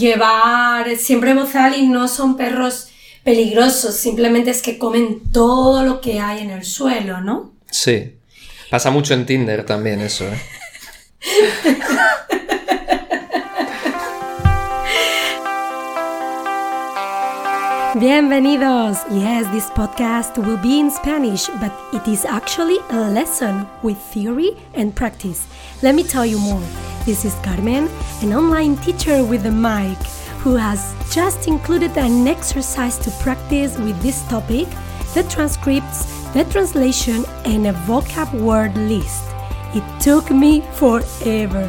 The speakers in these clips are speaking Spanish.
llevar siempre bozal y no son perros peligrosos, simplemente es que comen todo lo que hay en el suelo, ¿no? Sí. Pasa mucho en Tinder también eso, ¿eh? Bienvenidos! Yes, this podcast will be in Spanish, but it is actually a lesson with theory and practice. Let me tell you more. This is Carmen, an online teacher with a mic, who has just included an exercise to practice with this topic, the transcripts, the translation, and a vocab word list. It took me forever.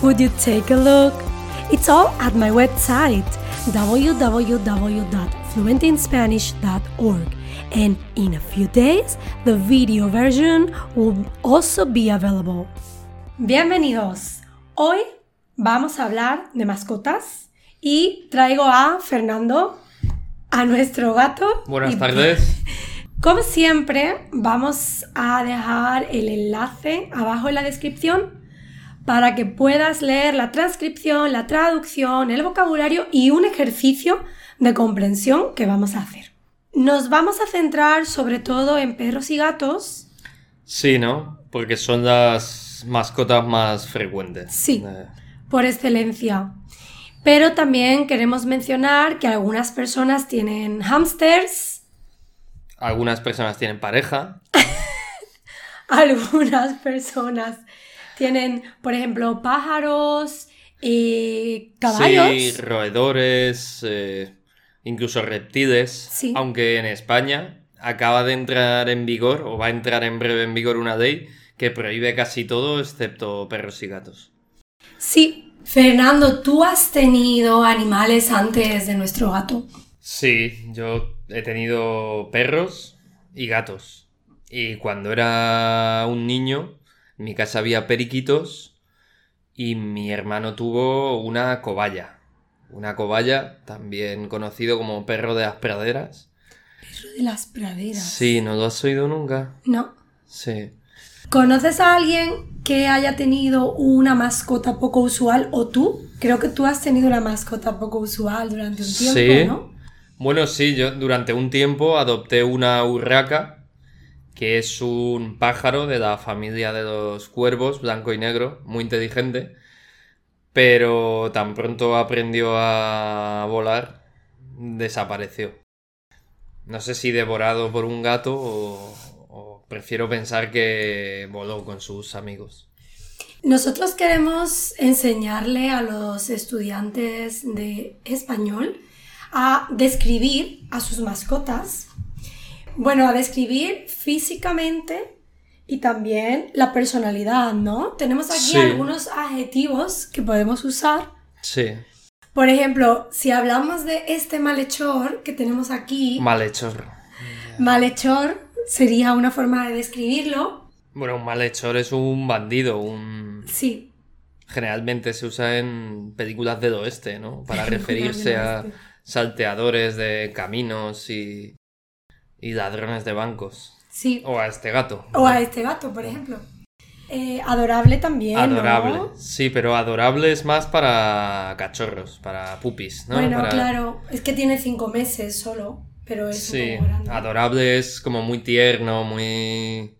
Would you take a look? It's all at my website www.fluentinspanish.org and in a few days the video version will also be available. Bienvenidos. Hoy vamos a hablar de mascotas y traigo a Fernando, a nuestro gato. Buenas tardes. Como siempre, vamos a dejar el enlace abajo en la descripción para que puedas leer la transcripción, la traducción, el vocabulario y un ejercicio de comprensión que vamos a hacer. Nos vamos a centrar sobre todo en perros y gatos. Sí, ¿no? Porque son las mascotas más frecuentes. Sí. Eh, por excelencia. Pero también queremos mencionar que algunas personas tienen hamsters, algunas personas tienen pareja. algunas personas tienen, por ejemplo, pájaros y caballos. Sí, roedores, eh, incluso reptiles. Sí. Aunque en España acaba de entrar en vigor, o va a entrar en breve en vigor una ley que prohíbe casi todo excepto perros y gatos. Sí. Fernando, ¿tú has tenido animales antes de nuestro gato? Sí, yo he tenido perros y gatos. Y cuando era un niño, en mi casa había periquitos y mi hermano tuvo una cobaya. Una cobaya, también conocido como perro de las praderas. Perro de las praderas. Sí, ¿no lo has oído nunca? No. Sí. ¿Conoces a alguien que haya tenido una mascota poco usual o tú? Creo que tú has tenido una mascota poco usual durante un tiempo, Sí. ¿no? Bueno, sí, yo durante un tiempo adopté una urraca, que es un pájaro de la familia de los cuervos, blanco y negro, muy inteligente, pero tan pronto aprendió a volar, desapareció. No sé si devorado por un gato o, prefiero pensar que voló con sus amigos. Nosotros queremos enseñarle a los estudiantes de español a describir a sus mascotas. Bueno, a describir físicamente y también la personalidad, ¿no? Tenemos aquí Sí. algunos adjetivos que podemos usar. Sí, Por ejemplo, si hablamos de este malhechor que tenemos aquí, malhechor. malhechor sería una forma de describirlo. Bueno, un malhechor es un bandido, un... Sí, Generalmente se usa en películas del oeste, ¿no? Para referirse a salteadores de caminos y, y ladrones de bancos. Sí. O a este gato. O a este gato, por ejemplo. Eh, adorable también. Adorable. ¿no? Sí, pero adorable es más para cachorros, para pupis, ¿no? Bueno, Para- claro, es que tiene cinco meses solo, pero es Sí, un poco grande. adorable es como muy tierno, muy...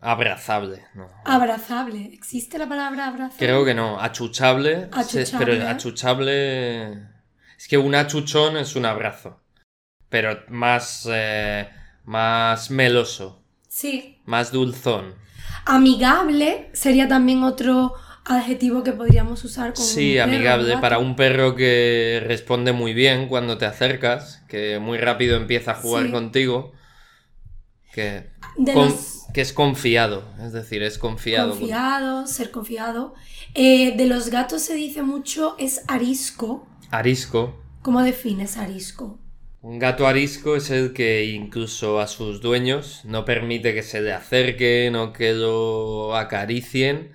Abrazable, ¿no? Abrazable. ¿Existe la palabra abrazable? Creo que no. Achuchable. Achuchable. pero achuchable. Es que un achuchón es un abrazo. Pero más. eh, más meloso. Sí. Más dulzón. Amigable sería también otro adjetivo que podríamos usar con Sí, un perro, amigable. un. Para un perro que responde muy bien cuando te acercas. Que muy rápido empieza a jugar Sí. contigo. Que. De con- los- Que es confiado. Es decir, es confiado. Confiado, ser confiado. Eh, de los gatos se dice mucho es arisco. Arisco. ¿Cómo defines arisco? Un gato arisco es el que incluso a sus dueños no permite que se le acerquen o que lo acaricien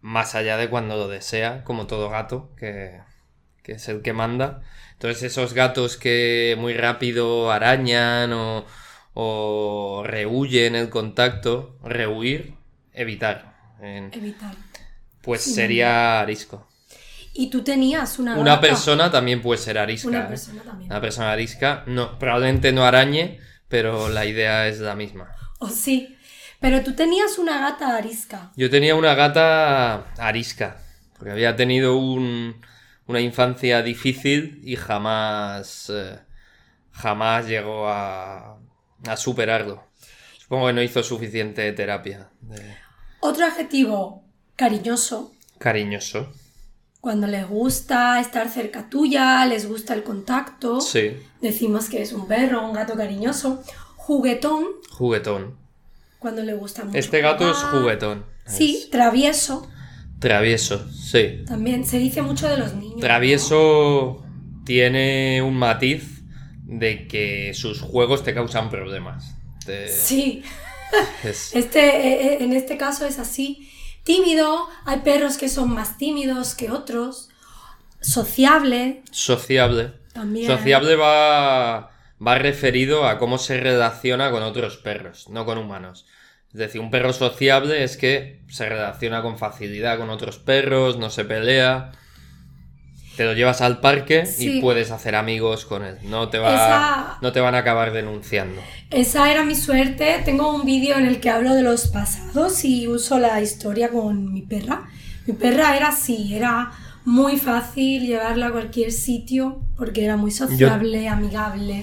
más allá de cuando lo desea, como todo gato, que, que es el que manda. Entonces esos gatos que muy rápido arañan o, o rehuyen el contacto, rehuir, evitar. en- Evitar. pues Sí. sería arisco. Y tú tenías una Una gata. persona también puede ser arisca. Una ¿eh? persona también. Una persona arisca, no, probablemente no arañe, pero la idea es la misma. O sí. Pero tú tenías una gata arisca. Yo tenía una gata arisca, porque había tenido un- una infancia difícil y jamás, eh, jamás llegó a, a superarlo. Supongo que no hizo suficiente terapia. de- Otro adjetivo, cariñoso. Cariñoso. Cuando les gusta estar cerca tuya, les gusta el contacto. Sí. Decimos que es un perro, un gato cariñoso. Juguetón, Juguetón. cuando le gusta mucho. Este gato es juguetón. Sí, Es travieso. travieso, sí. También se dice mucho de los niños. Travieso tiene un matiz de que sus juegos te causan problemas. Sí, es- este, eh, eh, en este caso es así. Tímido, hay perros que son más tímidos que otros. Sociable, sociable. también. Sociable va, va referido a cómo se relaciona con otros perros, no con humanos. Es decir, un perro sociable es que se relaciona con facilidad con otros perros, no se pelea. Te lo llevas al parque Sí. y puedes hacer amigos con él. No te, va, Esa- no te van a acabar denunciando. Esa era mi suerte. Tengo un vídeo en el que hablo de los pasados y uso la historia con mi perra. Mi perra era así, era muy fácil llevarla a cualquier sitio porque era muy sociable, amigable.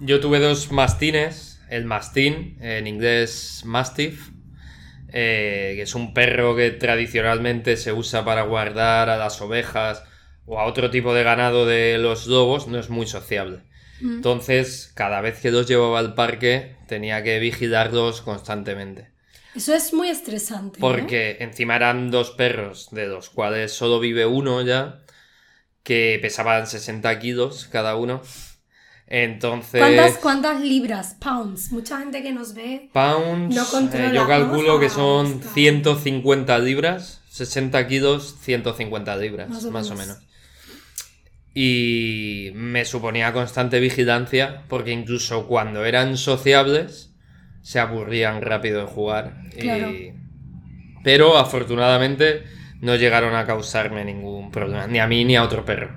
Yo tuve dos mastines, el mastín, en inglés mastiff, eh, que es un perro que tradicionalmente se usa para guardar a las ovejas o a otro tipo de ganado de los lobos, no es muy sociable. Entonces, cada vez que los llevaba al parque, tenía que vigilarlos constantemente. Eso es muy estresante. ¿eh? Porque encima eran dos perros, de los cuales solo vive uno ya, que pesaban 60 kilos cada uno. Entonces... ¿Cuántas, ¿Cuántas libras? Pounds. Mucha gente que nos ve. Pounds, No controla, eh, yo calculo que son buscar. 150 libras, 60 kilos, 150 libras, Más o, menos. Y me suponía constante vigilancia, porque incluso cuando eran sociables, se aburrían rápido de jugar. y- Claro. Pero afortunadamente no llegaron a causarme ningún problema, ni a mí ni a otro perro.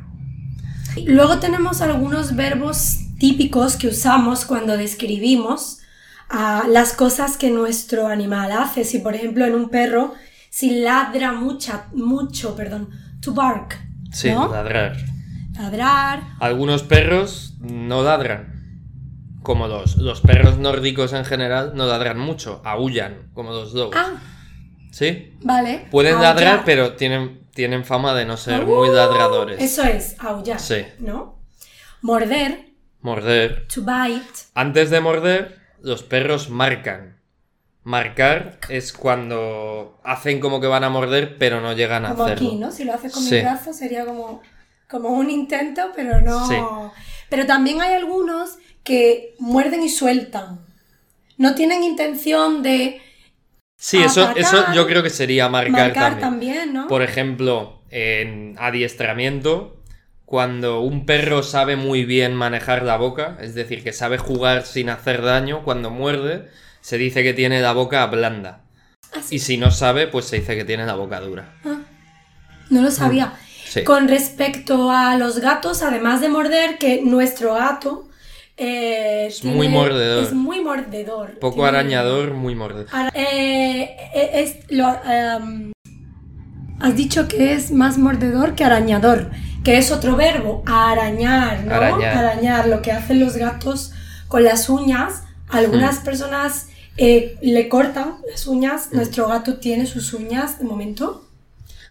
Luego tenemos algunos verbos típicos que usamos cuando describimos ah, las cosas que nuestro animal hace. Si, por ejemplo, en un perro, si ladra mucha, mucho, perdón, to bark, Sí, ¿no? ladrar. Ladrar. Algunos perros no ladran. Como los, los perros nórdicos en general no ladran mucho, aullan, como los lobos. Ah, ¿Sí? vale. Pueden Aullar. ladrar, pero tienen, tienen fama de no ser muy uh, ladradores. Eso es, aullar. Sí. ¿No? Morder, Morder. to bite. Antes de morder, los perros marcan. Marcar es cuando hacen como que van a morder, pero no llegan a Como hacerlo. aquí, ¿no? Si lo hace con Sí. mi brazo sería como, como un intento, pero no. Sí. Pero también hay algunos que muerden y sueltan. No tienen intención de Sí, eso, eso yo creo que sería marcar, marcar también. también, ¿no? Por ejemplo, en adiestramiento, cuando un perro sabe muy bien manejar la boca, es decir, que sabe jugar sin hacer daño, cuando muerde, se dice que tiene la boca blanda. Ah, sí. Y si no sabe, pues se dice que tiene la boca dura. No lo sabía. Mm, Sí. Con respecto a los gatos, además de morder, que nuestro gato eh, Es muy mordedor. Es muy mordedor. Poco Tiene- arañador, muy mordedor. Ara- eh, eh, es lo, em, has dicho que es más mordedor que arañador, que es otro verbo, arañar, ¿no? Arañar. lo que hacen los gatos con las uñas. Algunas Hmm. personas eh, le cortan las uñas. Nuestro gato tiene sus uñas de momento.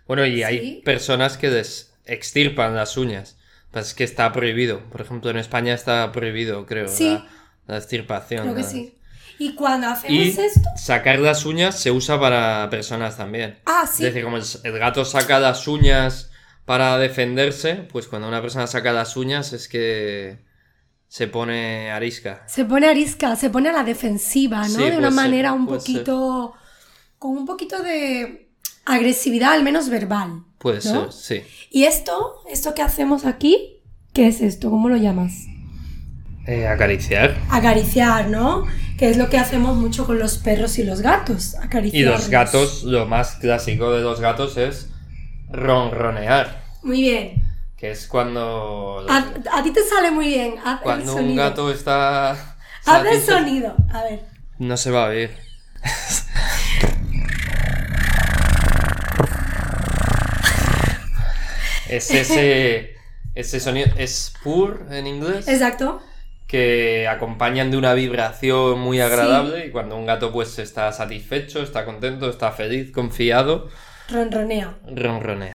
Bueno, y hay personas que les extirpan las uñas. Pues es que está prohibido. Por ejemplo, en España está prohibido, creo, Sí. la, la extirpación. Creo que la- sí. Y cuando hacemos Y esto, sacar las uñas se usa para personas también. ah, sí, Es decir, como el, el gato saca las uñas para defenderse, pues cuando una persona saca las uñas es que se pone arisca. se pone arisca, se pone a la defensiva, ¿no? Sí, de una ser, manera un ser. poquito, con un poquito de agresividad, al menos verbal. Puede ¿no? ser, sí. Y esto, esto que hacemos aquí, ¿qué es esto? ¿Cómo lo llamas? Eh, acariciar. Acariciar, ¿no? Que es lo que hacemos mucho con los perros y los gatos, Y acariciar. los gatos, lo más clásico de los gatos es ronronear, Muy bien. que es cuando, A, a ti te sale muy bien. Haz el cuando un sonido. gato está... Haz el sonido. A ver. No se va a oír. es ese, ese sonido, es pur en inglés, Exacto. que acompañan de una vibración muy agradable y cuando un gato pues está satisfecho, está contento, está feliz, confiado, Ronronea. ronronea.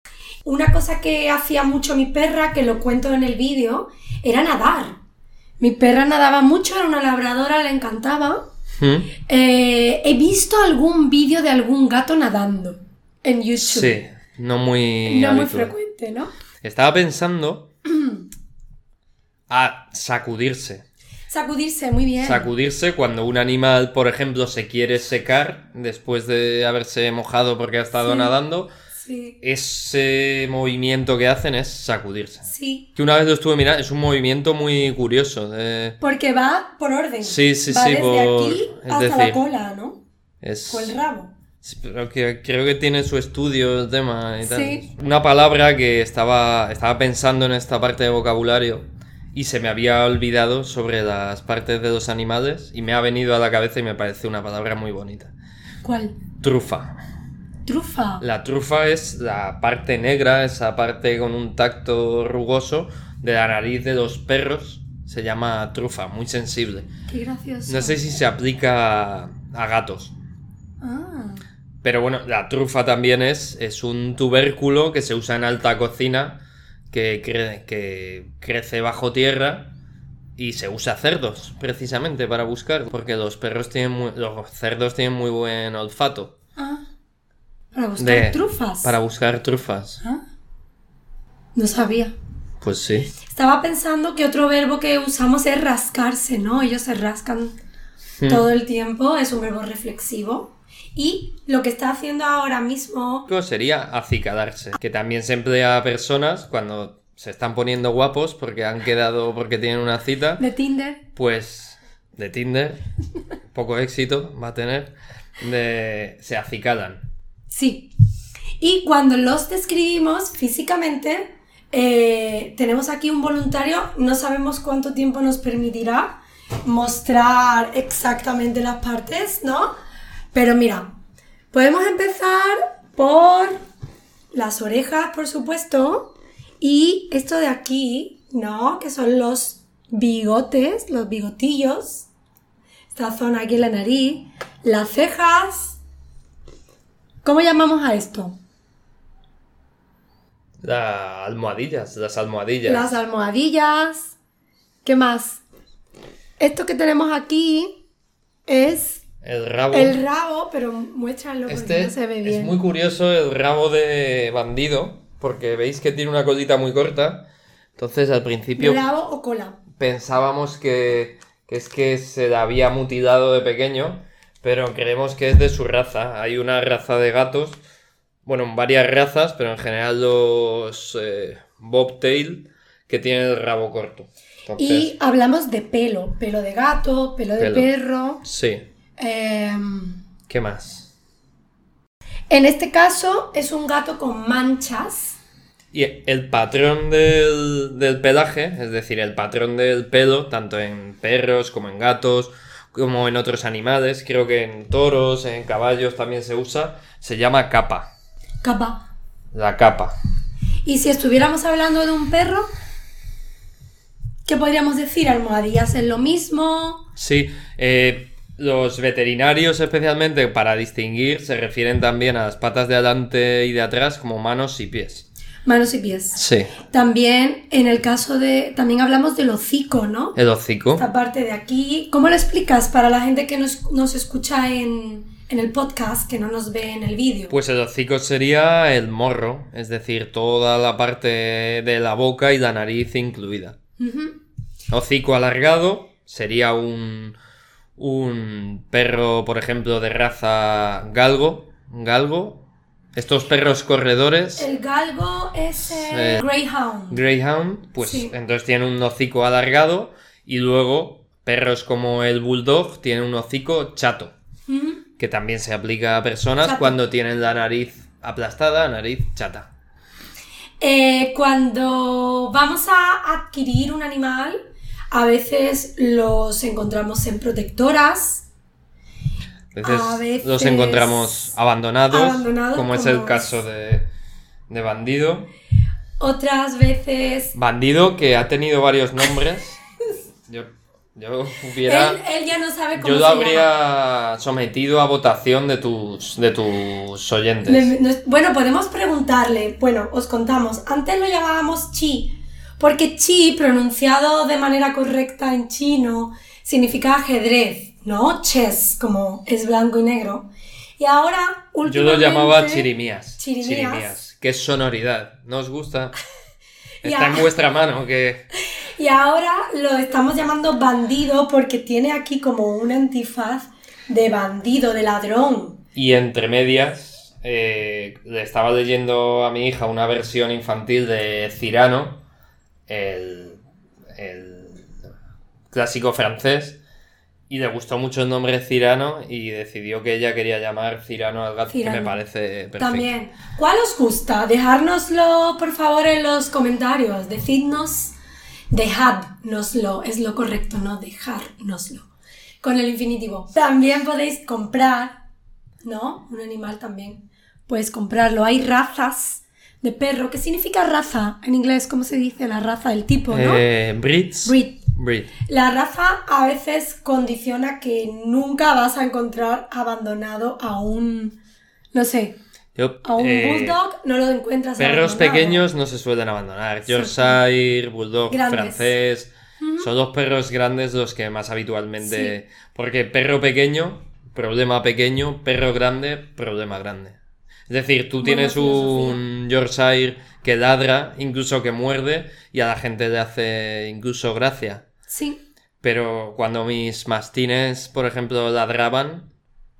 Una cosa que hacía mucho mi perra, que lo cuento en el vídeo, era nadar. Mi perra nadaba mucho, era una labradora, le encantaba. ¿Mm? Eh, he visto algún vídeo de algún gato nadando en YouTube. Sí, no muy... No muy frecuente, ¿no? Estaba pensando a sacudirse. Sacudirse, muy bien. Sacudirse cuando un animal, por ejemplo, se quiere secar después de haberse mojado porque ha estado Sí. nadando, sí, ese movimiento que hacen es sacudirse. sí. Que una vez lo estuve mirando, es un movimiento muy curioso. de- Porque va por orden. Sí, sí, va sí, desde por- aquí hasta la cola, ¿no? Es... O el rabo. Sí, pero que creo que tiene su estudio el tema y tal. Sí. Una palabra que estaba, estaba pensando en esta parte de vocabulario y se me había olvidado sobre las partes de los animales y me ha venido a la cabeza y me parece una palabra muy bonita. ¿Cuál? Trufa. Trufa. La trufa es la parte negra, esa parte con un tacto rugoso de la nariz de los perros. Se llama trufa, muy sensible. Qué gracioso. No sé si se aplica a, a gatos. Pero bueno, la trufa también es, es un tubérculo que se usa en alta cocina, que, cre- que crece bajo tierra y se usa cerdos, precisamente, para buscar, porque los perros tienen muy- los cerdos tienen muy buen olfato. Ah. Para buscar de- trufas. Para buscar trufas. Ah. No sabía. Pues sí. Estaba pensando que otro verbo que usamos es rascarse, ¿no? Ellos se rascan Hmm. todo el tiempo, es un verbo reflexivo. Y lo que está haciendo ahora mismo... Sería acicalarse, que también se emplea a personas cuando se están poniendo guapos porque han quedado, porque tienen una cita. De Tinder. pues de Tinder, poco éxito va a tener, de, se acicalan. Sí. Y cuando los describimos físicamente, eh, tenemos aquí un voluntario, no sabemos cuánto tiempo nos permitirá mostrar exactamente las partes, ¿no? Pero mira, podemos empezar por las orejas, por supuesto, y esto de aquí, ¿no? Que son los bigotes, los bigotillos, esta zona aquí en la nariz, las cejas, ¿Cómo llamamos a esto? Las almohadillas, las almohadillas. Las almohadillas. ¿Qué más? Esto que tenemos aquí es El rabo. el rabo, pero muéstralo porque este no se ve bien. es muy curioso el rabo de bandido, porque veis que tiene una colita muy corta. Entonces al principio Rabo o cola. pensábamos que, que es que se la había mutilado de pequeño, pero creemos que es de su raza. Hay una raza de gatos, bueno, varias razas, pero en general los eh, bobtail que tienen el rabo corto. Entonces, Y hablamos de pelo, pelo de gato, pelo de Pelo. perro. sí, Em, ¿qué más? en este caso es un gato con manchas. Y el patrón del, del pelaje, es decir, el patrón del pelo, tanto en perros como en gatos, como en otros animales, creo que en toros, en caballos también se usa, se llama capa. Capa. La capa. Y si estuviéramos hablando de un perro, ¿qué podríamos decir? Almohadillas es lo mismo. Sí, eh, los veterinarios especialmente para distinguir se refieren también a las patas de adelante y de atrás como manos y pies. Manos y pies. Sí. También en el caso de... También hablamos del hocico, ¿no? El hocico. Esta parte de aquí. ¿Cómo lo explicas para la gente que nos, nos escucha en, en el podcast, que no nos ve en el vídeo? Pues el hocico sería el morro, es decir, toda la parte de la boca y la nariz incluida. Hocico alargado sería un, un perro, por ejemplo, de raza galgo. Galgo. Estos perros corredores, El galgo es el Eh, greyhound. Greyhound, pues Sí. entonces tienen un hocico alargado. Y luego, perros como el Bulldog tienen un hocico chato, que también se aplica a personas Chato. cuando tienen la nariz aplastada, nariz chata. Eh, cuando vamos a adquirir un animal, a veces los encontramos en protectoras. A veces, A veces los encontramos abandonados, abandonados, como es el caso de, de Bandido. Otras veces... Bandido que ha tenido varios nombres. Yo, yo hubiera... Él, él ya no sabe cómo Yo lo se habría sometido a votación de tus, de tus oyentes. Bueno, podemos preguntarle. Bueno, os contamos. Antes lo llamábamos chi, porque chi, pronunciado de manera correcta en chino, significa ajedrez, ¿no? Chess, como es blanco y negro. Y ahora, Yo últimamente... lo llamaba chirimías. Chirimías. Que es sonoridad. ¿No os gusta? Está en vuestra mano que... Y ahora lo estamos llamando bandido porque tiene aquí como un antifaz de bandido, de ladrón. Y entre medias, eh, le estaba leyendo a mi hija una versión infantil de Cirano, el, el clásico francés, y le gustó mucho el nombre Cirano y decidió que ella quería llamar Cirano al gato, que me parece perfecto. También. ¿Cuál os gusta? Dejárnoslo, por favor, en los comentarios. Decidnos, dejadnoslo. Es lo correcto, no dejárnoslo. Con el infinitivo. También podéis comprar, ¿no? Un animal también. Puedes comprarlo. Hay razas de perro. ¿Qué significa raza? En inglés, ¿cómo se dice la raza? El tipo, ¿no? Eh, Brits. Breed. Breed. La raza a veces condiciona que nunca vas a encontrar abandonado a un, no sé, Yo, a un eh, bulldog, no lo encuentras Perros abandonado. pequeños no se suelen abandonar. Yorkshire, Bulldog Grandes. francés. Son los perros grandes los que más habitualmente. Porque perro pequeño, problema pequeño. Perro grande, problema grande. Es decir, tú Buena tienes filosofía. un Yorkshire que ladra, incluso que muerde, y a la gente le hace incluso gracia. Sí, Pero cuando mis mastines, por ejemplo, ladraban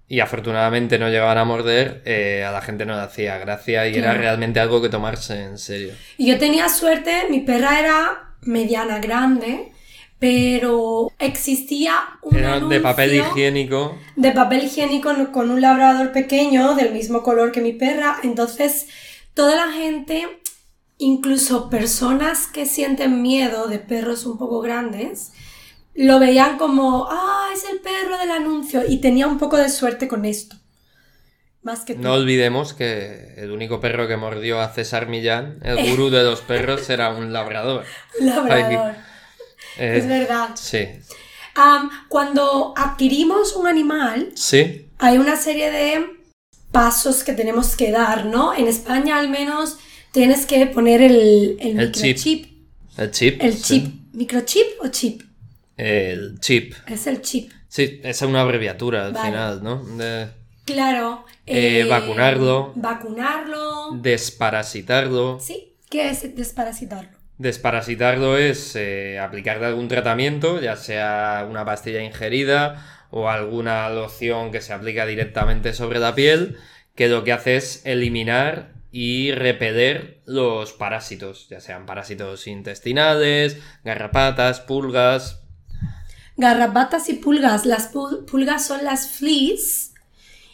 y afortunadamente no llegaban a morder, eh, a la gente no le hacía gracia y era realmente algo que tomarse en serio. y yo tenía suerte, mi perra era mediana grande, pero existía un Era de papel anuncio higiénico. de papel higiénico con un labrador pequeño del mismo color que mi perra. Entonces, toda la gente, incluso personas que sienten miedo de perros un poco grandes, lo veían como, ah, es el perro del anuncio. Y tenía un poco de suerte con esto. Más que tú. No olvidemos que el único perro que mordió a César Millán, el gurú de los perros, era un labrador. labrador. Eh, Es verdad. Sí. Cuando adquirimos un animal, Sí. hay una serie de pasos que tenemos que dar, ¿no? En España al menos tienes que poner el, el, El chip. microchip. El chip. El sí. chip. ¿Microchip o chip? El chip. Es el chip. Sí, esa es una abreviatura al Vale. final, ¿no? De Claro. Eh, vacunarlo. Vacunarlo. desparasitarlo. Sí. ¿Qué es desparasitarlo? Desparasitarlo es eh, aplicarle algún tratamiento, ya sea una pastilla ingerida o alguna loción que se aplica directamente sobre la piel, que lo que hace es eliminar y repeler los parásitos, ya sean parásitos intestinales, garrapatas, pulgas. Garrapatas y pulgas. Las pul- pulgas son las fleas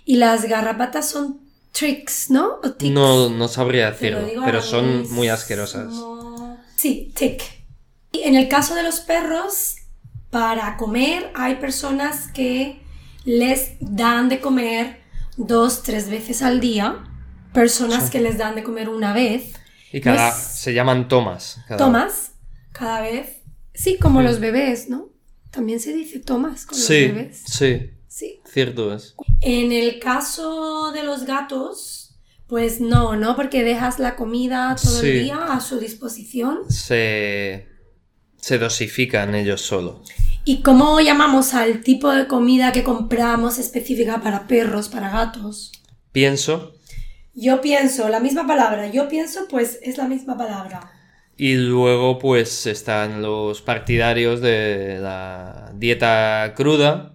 y las garrapatas son tricks, ¿no? O. No, no sabría decirlo, pero son muy asquerosas. Sí, tick. Y en el caso de los perros, para comer hay personas que les dan de comer dos, tres veces al día. Personas que les dan de comer una vez. Y cada... No es- se llaman tomas. cada- Tomas cada vez. Sí, como los bebés, ¿no? También se dice tomas con Sí, los bebés. sí, Sí. cierto es. En el caso de los gatos, pues no, ¿no? Porque dejas la comida todo Sí. el día a su disposición. Se, se dosifican ellos solos. ¿Y cómo llamamos al tipo de comida que compramos específica para perros, para gatos? Pienso Yo pienso, la misma palabra, yo pienso, pues es la misma palabra. Y luego, pues, están los partidarios de la dieta cruda.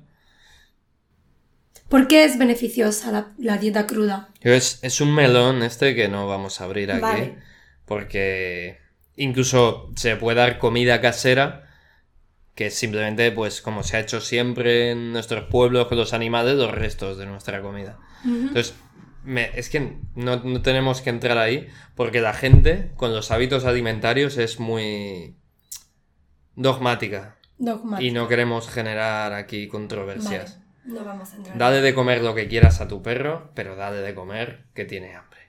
¿Por qué es beneficiosa la, la dieta cruda? Es, es un melón este que no vamos a abrir aquí. Vale. Porque incluso se puede dar comida casera. Que simplemente, pues, como se ha hecho siempre en nuestros pueblos con los animales, los restos de nuestra comida. Entonces, me- es que no, no tenemos que entrar ahí porque la gente con los hábitos alimentarios es muy dogmática y no queremos generar aquí controversias. Vale, no vamos a entrar. Dale de comer lo que quieras a tu perro, pero dale de comer que tiene hambre.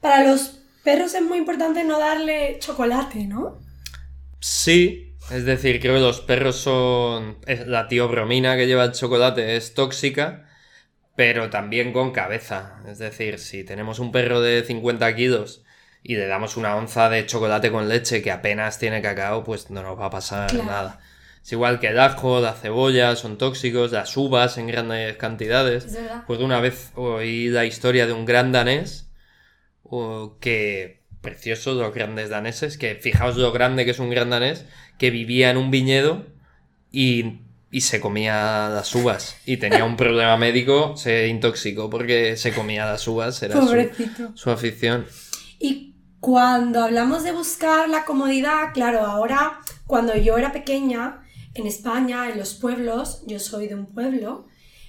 Para los perros es muy importante no darle chocolate, ¿no? Sí, es decir, creo que los perros son... La tiobromina que lleva el chocolate es tóxica, pero también con cabeza. Es decir, si tenemos un perro de 50 kilos y le damos una onza de chocolate con leche que apenas tiene cacao, pues no nos va a pasar Claro. nada. Es igual que el ajo, la cebolla, son tóxicos, las uvas en grandes cantidades. Es verdad. Pues una vez oí la historia de un gran danés o que precioso los grandes daneses, que fijaos lo grande que es un gran danés, que vivía en un viñedo y, y se comía las uvas y tenía un problema médico, se intoxicó porque se comía las uvas, era su afición. Y cuando hablamos de buscar la comodidad, claro, ahora, cuando yo era pequeña, en España, en los pueblos, yo soy de un pueblo,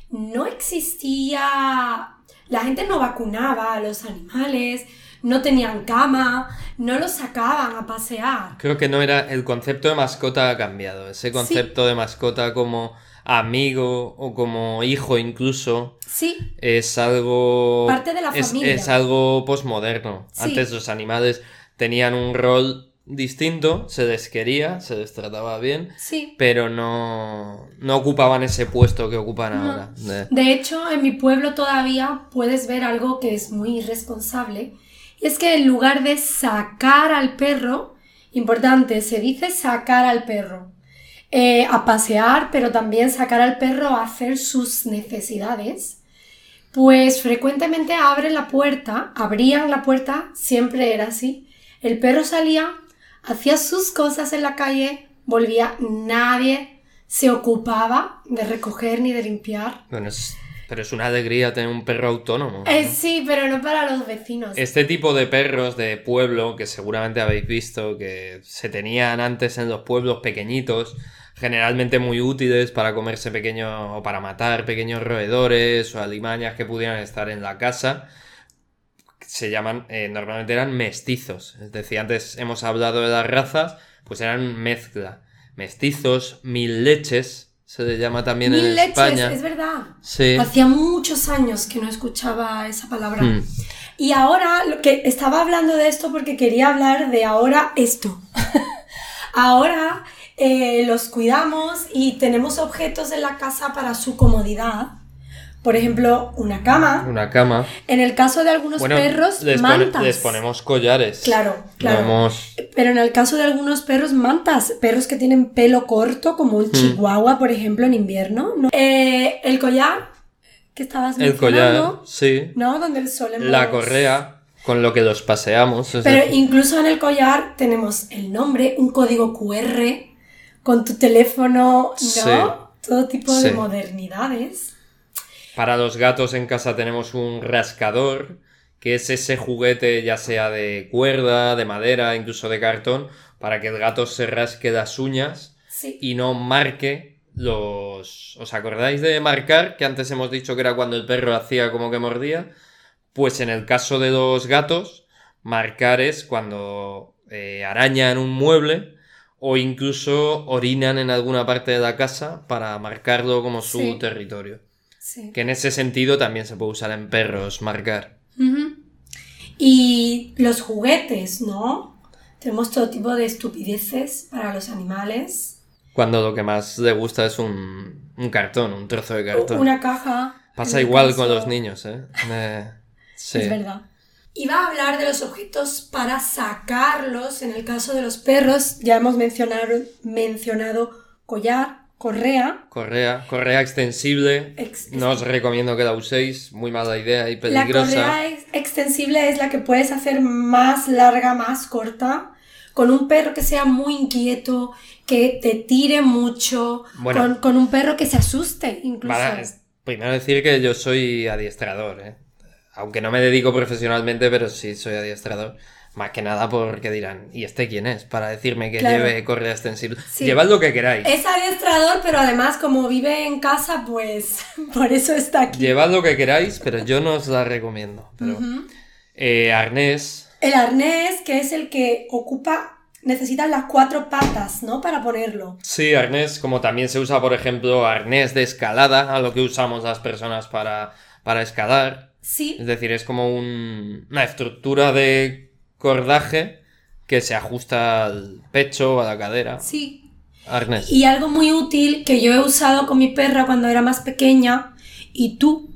no existía... La gente no vacunaba a los animales, no tenían cama, no los sacaban a pasear. Creo que no era, el concepto de mascota ha cambiado, ese concepto de mascota como amigo o como hijo incluso. Sí, es algo. Parte de la es- familia. Es, algo posmoderno. Sí. Antes los animales tenían un rol distinto, se les quería, se les trataba bien, sí. pero no, no ocupaban ese puesto que ocupan No. ahora. de- De hecho, en mi pueblo todavía puedes ver algo que es muy irresponsable. Y es que en lugar de sacar al perro, importante, se dice sacar al perro, eh, a pasear, pero también sacar al perro a hacer sus necesidades, pues frecuentemente abren la puerta, abrían la puerta, siempre era así. El perro salía, hacía sus cosas en la calle, volvía, nadie se ocupaba de recoger ni de limpiar. Bueno, es- pero es una alegría tener un perro autónomo. ¿no? Eh, sí, pero no para los vecinos. Este tipo de perros de pueblo, que seguramente habéis visto, que se tenían antes en los pueblos pequeñitos, generalmente muy útiles para comerse pequeños o para matar pequeños roedores o alimañas que pudieran estar en la casa, se llaman, eh, normalmente eran mestizos. Es decir, antes hemos hablado de las razas, pues eran mezcla. Mestizos, mil leches, se le llama también Mil en leches, España. es verdad. Sí. Hacía muchos años que no escuchaba esa palabra. Mm. Y ahora, lo que estaba hablando de esto porque quería hablar de ahora esto. ahora eh, los cuidamos y tenemos objetos en la casa para su comodidad. Por ejemplo, una cama. Una cama. En el caso de algunos Bueno, perros, les, pone- mantas. les ponemos collares. Claro, claro. Vamos- Pero en el caso de algunos perros, mantas, perros que tienen pelo corto, como un chihuahua, por ejemplo, en invierno. ¿no? Eh, el collar, que estabas El collar, sí. ¿no? Donde solemos... La correa, con lo que los paseamos. Pero decir, incluso en el collar tenemos el nombre, un código QR, con tu teléfono, ¿no? Sí. Todo tipo de modernidades. Para los gatos en casa tenemos un rascador, que es ese juguete ya sea de cuerda, de madera, incluso de cartón, para que el gato se rasque las uñas Sí. y no marque los... ¿Os acordáis de marcar? Que antes hemos dicho que era cuando el perro hacía como que mordía. Pues en el caso de los gatos, marcar es cuando eh, arañan un mueble o incluso orinan en alguna parte de la casa para marcarlo como su Sí. territorio. Sí. Que en ese sentido también se puede usar en perros, marcar. Y los juguetes, ¿no? Tenemos todo tipo de estupideces para los animales. Cuando lo que más le gusta es un, un cartón, un trozo de cartón. Una caja. Pasa igual caso- con los niños, ¿eh? Eh, sí. Es verdad. Iba a hablar de los objetos para sacarlos. En el caso de los perros, ya hemos mencionado, mencionado collar, correa. Correa, correa extensible. Ex- No os recomiendo que la uséis, muy mala idea y La peligrosa. correa ex- extensible es la que puedes hacer más larga, más corta. Con un perro que sea muy inquieto, que te tire mucho. Bueno. Con, con un perro que se asuste, incluso. Para- primero decir que yo soy adiestrador, ¿eh? Aunque no me dedico profesionalmente, pero sí soy adiestrador. Más que nada porque dirán, ¿y este quién es? Para decirme que Claro. lleve correa extensible. Sí. Llevad lo que queráis. Es adiestrador, pero además como vive en casa, pues por eso está aquí. Llevad lo que queráis, pero yo no os la recomiendo. Pero, eh, arnés, El arnés, que es el que ocupa, necesitan las cuatro patas, ¿no? Para ponerlo. Sí, arnés, como también se usa, por ejemplo, arnés de escalada, a lo que usamos las personas para, para escalar. Sí, Es decir, es como un- una estructura de cordaje que se ajusta al pecho, a la cadera. sí. Arnés. Y algo muy útil que yo he usado con mi perra cuando era más pequeña y tú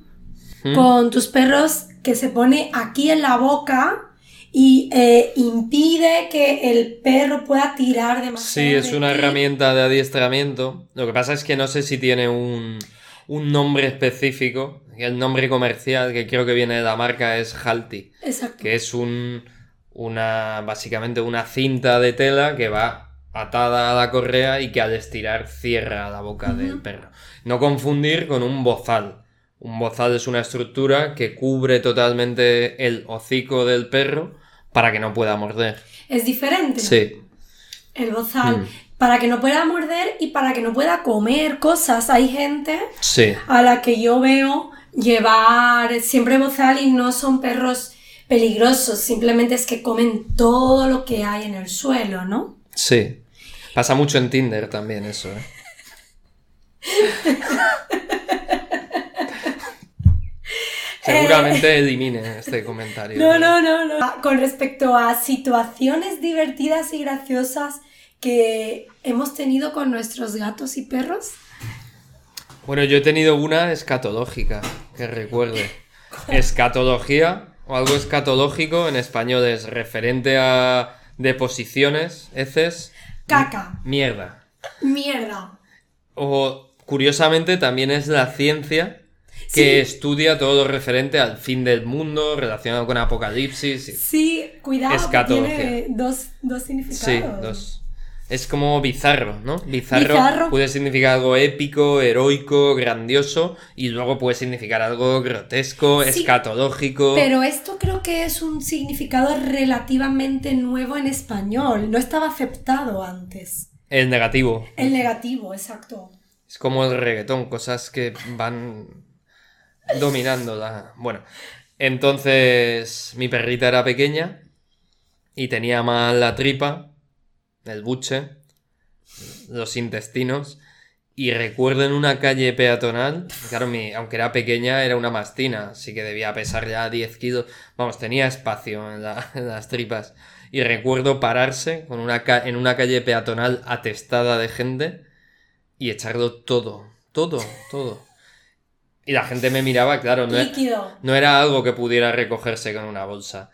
¿Mm? con tus perros que se pone aquí en la boca y eh, impide que el perro pueda tirar demasiado. Sí, es de una herramienta de adiestramiento. Lo que pasa es que no sé si tiene un, un nombre específico. El nombre comercial que creo que viene de la marca es Halti, Exacto. que es un, una, básicamente una cinta de tela que va atada a la correa y que al estirar cierra la boca del perro. No confundir con un bozal. Un bozal es una estructura que cubre totalmente el hocico del perro para que no pueda morder. Es diferente. Sí. El bozal. Mm. Para que no pueda morder y para que no pueda comer cosas. Hay gente Sí. a la que yo veo llevar siempre bozal y no son perros peligrosos, simplemente es que comen todo lo que hay en el suelo, ¿no? Sí. Pasa mucho en Tinder también eso, ¿eh? Seguramente elimine este comentario. No, no, no, no. Ah, Con respecto a situaciones divertidas y graciosas que hemos tenido con nuestros gatos y perros. Bueno, yo he tenido una escatológica, que recuerde. Escatología, o algo escatológico, en español es referente a deposiciones, heces, Caca, mierda. mierda. O, curiosamente, también es la ciencia que Sí. estudia todo lo referente al fin del mundo, relacionado con apocalipsis. y- Sí, cuidado, que tiene dos, dos significados. Sí, dos. Es como bizarro, ¿no? Bizarro, Bizarro. puede significar algo épico, heroico, grandioso, y luego puede significar algo grotesco, Sí, escatológico. Pero esto creo que es un significado relativamente nuevo en español. No estaba aceptado antes. El negativo. El negativo, exacto. Es como el reggaetón, cosas que van dominando la... Bueno, entonces mi perrita era pequeña y tenía mal la tripa, el buche, los intestinos. Y recuerdo en una calle peatonal, claro, mi, aunque era pequeña, era una mastina, así que debía pesar ya 10 kilos. Vamos, tenía espacio en, la- en las tripas. Y recuerdo pararse con una en una calle peatonal atestada de gente y echarlo todo, todo, todo. Y la gente me miraba, claro, no, e- Líquido. no era algo que pudiera recogerse con una bolsa.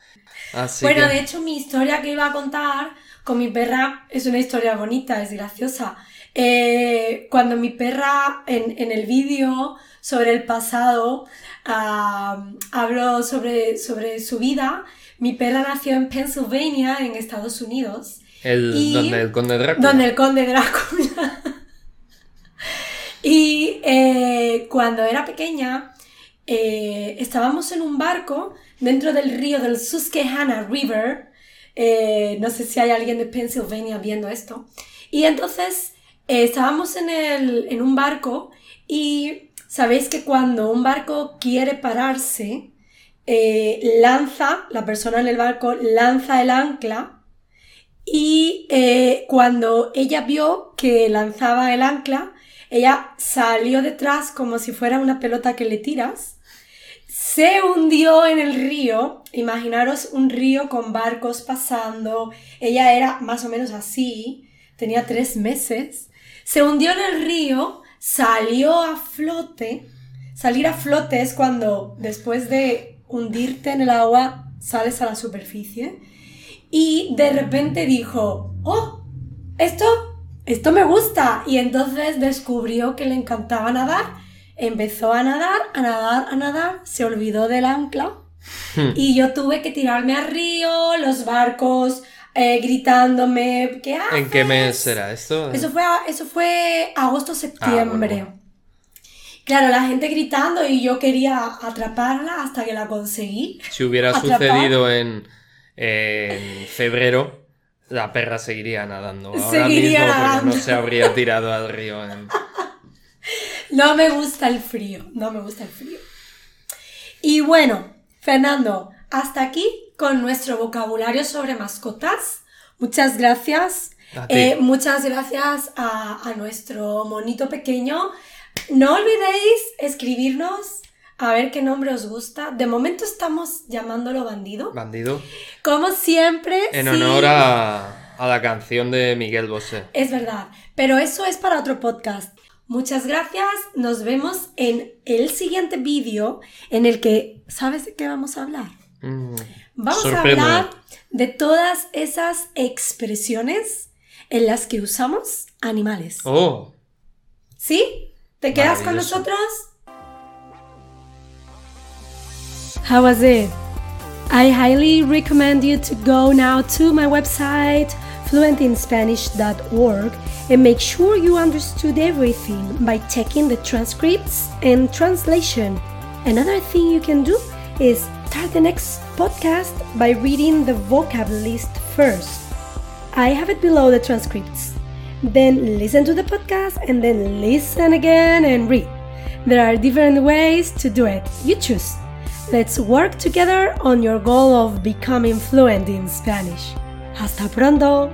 Así bueno, que- de hecho, mi historia que iba a contar con mi perra es una historia bonita, es graciosa. Eh, cuando mi perra en, en el vídeo sobre el pasado habló sobre, sobre su vida, mi perra nació en Pennsylvania, en Estados Unidos, el, y- donde el conde Drácula. donde el conde Drácula. y eh, cuando era pequeña, eh, estábamos en un barco dentro del río del Susquehanna River. Eh, no sé si hay alguien de Pennsylvania viendo esto. Y entonces eh, estábamos en, el, en un barco y sabéis que cuando un barco quiere pararse, eh, lanza, la persona en el barco lanza el ancla y cuando ella vio que lanzaba el ancla, ella salió detrás como si fuera una pelota que le tiras. Se hundió en el río. Imaginaros un río con barcos pasando. Ella era más o menos así. Tenía tres meses. Se hundió en el río. Salió a flote. Salir a flote es cuando después de hundirte en el agua sales a la superficie. Y de repente dijo, oh, esto, esto me gusta. Y entonces descubrió que le encantaba nadar. Empezó a nadar, a nadar, a nadar. Se olvidó del ancla. Hmm. Y yo tuve que tirarme al río, los barcos eh, gritándome, ¿qué haces? ¿En qué mes era esto? Eso fue, eso fue agosto-septiembre. Ah, bueno. Claro, la gente gritando y yo quería atraparla hasta que la conseguí. Si hubiera Atrapar. sucedido en, en febrero la perra seguiría nadando. Ahora Seguiría mismo nadando. no se habría tirado al río. en- No me gusta el frío, no me gusta el frío. Y bueno, Fernando, hasta aquí con nuestro vocabulario sobre mascotas. Muchas gracias. Eh, muchas gracias a, a nuestro monito pequeño. No olvidéis escribirnos a ver qué nombre os gusta. De momento estamos llamándolo bandido. Bandido. Como siempre. En sí. honor a, a la canción de Miguel Bosé. Es verdad, pero eso es para otro podcast. Muchas gracias, nos vemos en el siguiente vídeo en el que, ¿sabes de qué vamos a hablar? Mm, Vamos a hablar de todas esas expresiones en las que usamos animales. Oh, ¿Sí? ¿Te quedas con nosotros? How was it? I highly recommend you to go now to my website fluentinspanish.org and make sure you understood everything by checking the transcripts and translation. Another thing you can do is start the next podcast by reading the vocab list first. I have it below the transcripts. Then listen to the podcast and then listen again and read. There are different ways to do it. You choose. Let's work together on your goal of becoming fluent in Spanish. Hasta pronto!